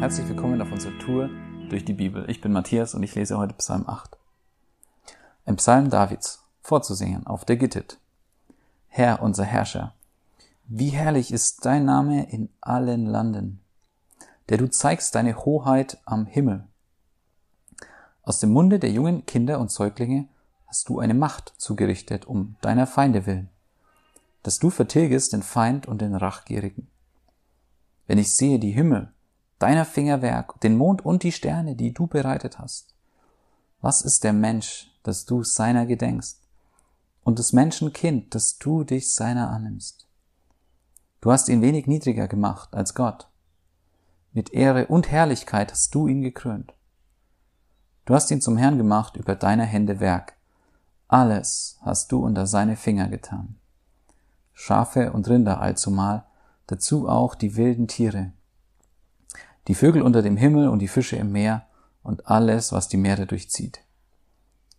Herzlich willkommen auf unserer Tour durch die Bibel. Ich bin Matthias und ich lese heute Psalm 8. Ein Psalm Davids, vorzusingen auf der Gittit. Herr, unser Herrscher, wie herrlich ist dein Name in allen Landen, der du zeigst deine Hoheit am Himmel. Aus dem Munde der jungen Kinder und Säuglinge hast du eine Macht zugerichtet um deiner Feinde willen, dass du vertilgest den Feind und den Rachgierigen. Wenn ich sehe die Himmel, deiner Fingerwerk, den Mond und die Sterne, die du bereitet hast. Was ist der Mensch, dass du seiner gedenkst? Und des Menschen Kind, dass du dich seiner annimmst? Du hast ihn wenig niedriger gemacht als Gott. Mit Ehre und Herrlichkeit hast du ihn gekrönt. Du hast ihn zum Herrn gemacht über deiner Hände Werk. Alles hast du unter seine Finger getan. Schafe und Rinder allzumal, dazu auch die wilden Tiere, die Vögel unter dem Himmel und die Fische im Meer und alles, was die Meere durchzieht.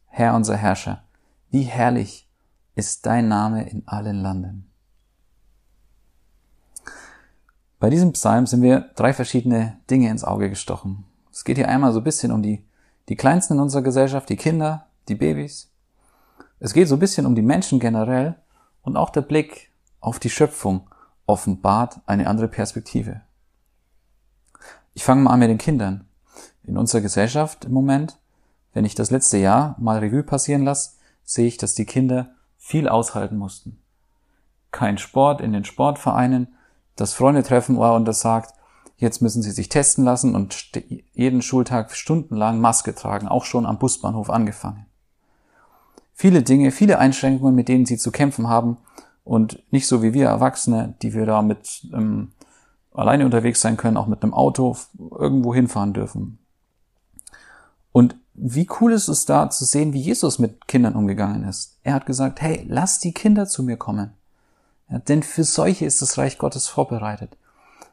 Herr unser Herrscher, wie herrlich ist dein Name in allen Landen. Bei diesem Psalm sind wir drei verschiedene Dinge ins Auge gestochen. Es geht hier einmal so ein bisschen um die, die Kleinsten in unserer Gesellschaft, die Kinder, die Babys. Es geht so ein bisschen um die Menschen generell und auch der Blick auf die Schöpfung offenbart eine andere Perspektive. Ich fange mal an mit den Kindern. In unserer Gesellschaft im Moment, wenn ich das letzte Jahr mal Revue passieren lasse, sehe ich, dass die Kinder viel aushalten mussten. Kein Sport in den Sportvereinen, das Freunde treffen oh, und das sagt, jetzt müssen sie sich testen lassen und jeden Schultag stundenlang Maske tragen, auch schon am Busbahnhof angefangen. Viele Dinge, viele Einschränkungen, mit denen sie zu kämpfen haben und nicht so wie wir Erwachsene, die wir da mit ähm, alleine unterwegs sein können, auch mit einem Auto irgendwo hinfahren dürfen. Und wie cool ist es da zu sehen, wie Jesus mit Kindern umgegangen ist. Er hat gesagt, hey, lass die Kinder zu mir kommen. Ja, denn für solche ist das Reich Gottes vorbereitet.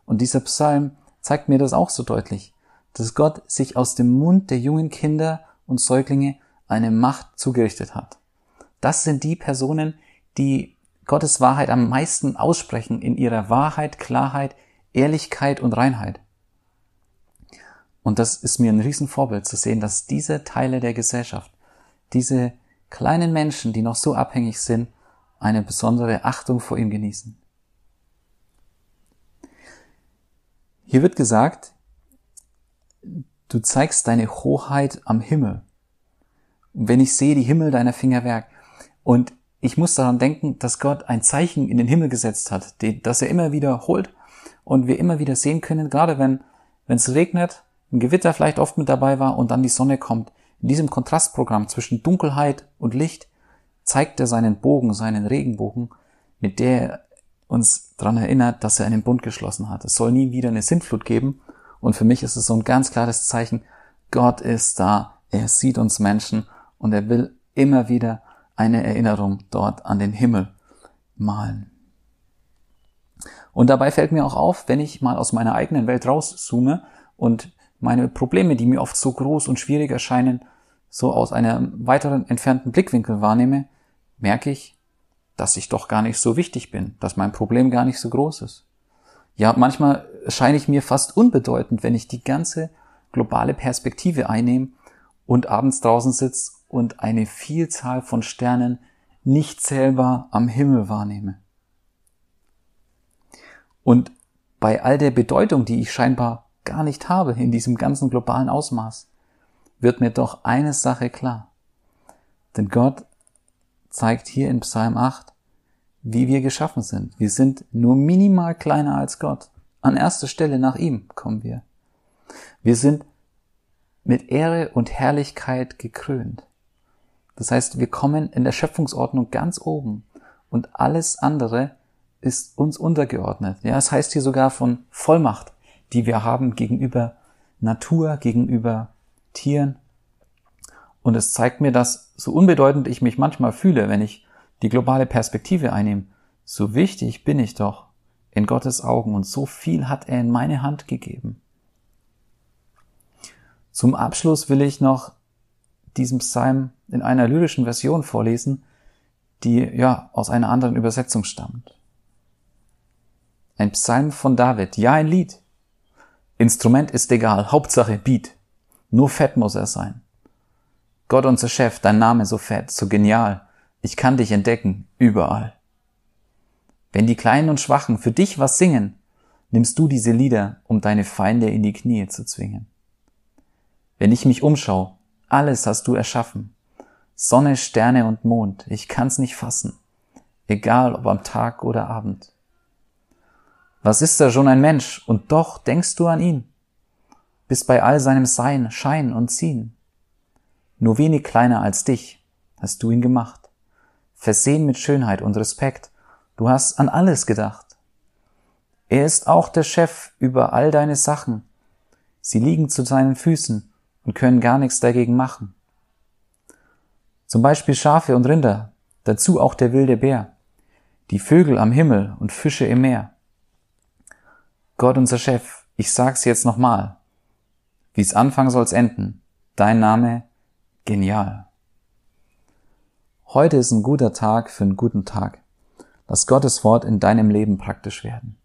Und dieser Psalm zeigt mir das auch so deutlich, dass Gott sich aus dem Mund der jungen Kinder und Säuglinge eine Macht zugerichtet hat. Das sind die Personen, die Gottes Wahrheit am meisten aussprechen in ihrer Wahrheit, Klarheit, Ehrlichkeit und Reinheit. Und das ist mir ein Riesenvorbild zu sehen, dass diese Teile der Gesellschaft, diese kleinen Menschen, die noch so abhängig sind, eine besondere Achtung vor ihm genießen. Hier wird gesagt, du zeigst deine Hoheit am Himmel. Wenn ich sehe die Himmel deiner Fingerwerk und ich muss daran denken, dass Gott ein Zeichen in den Himmel gesetzt hat, das er immer wiederholt und wir immer wieder sehen können, gerade wenn wenn es regnet, ein Gewitter vielleicht oft mit dabei war und dann die Sonne kommt. In diesem Kontrastprogramm zwischen Dunkelheit und Licht zeigt er seinen Bogen, seinen Regenbogen, mit der er uns daran erinnert, dass er einen Bund geschlossen hat. Es soll nie wieder eine Sintflut geben. Und für mich ist es so ein ganz klares Zeichen, Gott ist da, er sieht uns Menschen und er will immer wieder eine Erinnerung dort an den Himmel malen. Und dabei fällt mir auch auf, wenn ich mal aus meiner eigenen Welt rauszoome und meine Probleme, die mir oft so groß und schwierig erscheinen, so aus einem weiteren entfernten Blickwinkel wahrnehme, merke ich, dass ich doch gar nicht so wichtig bin, dass mein Problem gar nicht so groß ist. Ja, manchmal scheine ich mir fast unbedeutend, wenn ich die ganze globale Perspektive einnehme und abends draußen sitze und eine Vielzahl von Sternen nicht zählbar am Himmel wahrnehme. Und bei all der Bedeutung, die ich scheinbar gar nicht habe in diesem ganzen globalen Ausmaß, wird mir doch eine Sache klar. Denn Gott zeigt hier in Psalm 8, wie wir geschaffen sind. Wir sind nur minimal kleiner als Gott. An erster Stelle nach ihm kommen wir. Wir sind mit Ehre und Herrlichkeit gekrönt. Das heißt, wir kommen in der Schöpfungsordnung ganz oben und alles andere ist uns untergeordnet. Ja, es heißt hier sogar von Vollmacht, die wir haben gegenüber Natur, gegenüber Tieren. Und es zeigt mir, dass so unbedeutend ich mich manchmal fühle, wenn ich die globale Perspektive einnehme, so wichtig bin ich doch in Gottes Augen und so viel hat er in meine Hand gegeben. Zum Abschluss will ich noch diesen Psalm in einer lyrischen Version vorlesen, die ja aus einer anderen Übersetzung stammt. Ein Psalm von David, ja ein Lied. Instrument ist egal, Hauptsache Beat. Nur fett muss er sein. Gott unser Chef, dein Name so fett, so genial. Ich kann dich entdecken, überall. Wenn die Kleinen und Schwachen für dich was singen, nimmst du diese Lieder, um deine Feinde in die Knie zu zwingen. Wenn ich mich umschau, alles hast du erschaffen. Sonne, Sterne und Mond, ich kann's nicht fassen. Egal ob am Tag oder Abend. Was ist da schon ein Mensch, und doch denkst du an ihn? Bist bei all seinem Sein, Schein und Ziehen. Nur wenig kleiner als dich hast du ihn gemacht. Versehen mit Schönheit und Respekt, du hast an alles gedacht. Er ist auch der Chef über all deine Sachen. Sie liegen zu seinen Füßen und können gar nichts dagegen machen. Zum Beispiel Schafe und Rinder, dazu auch der wilde Bär, die Vögel am Himmel und Fische im Meer. Gott unser Chef, ich sag's jetzt nochmal. Wie's anfangen soll's enden. Dein Name, genial. Heute ist ein guter Tag für einen guten Tag. Lass Gottes Wort in deinem Leben praktisch werden.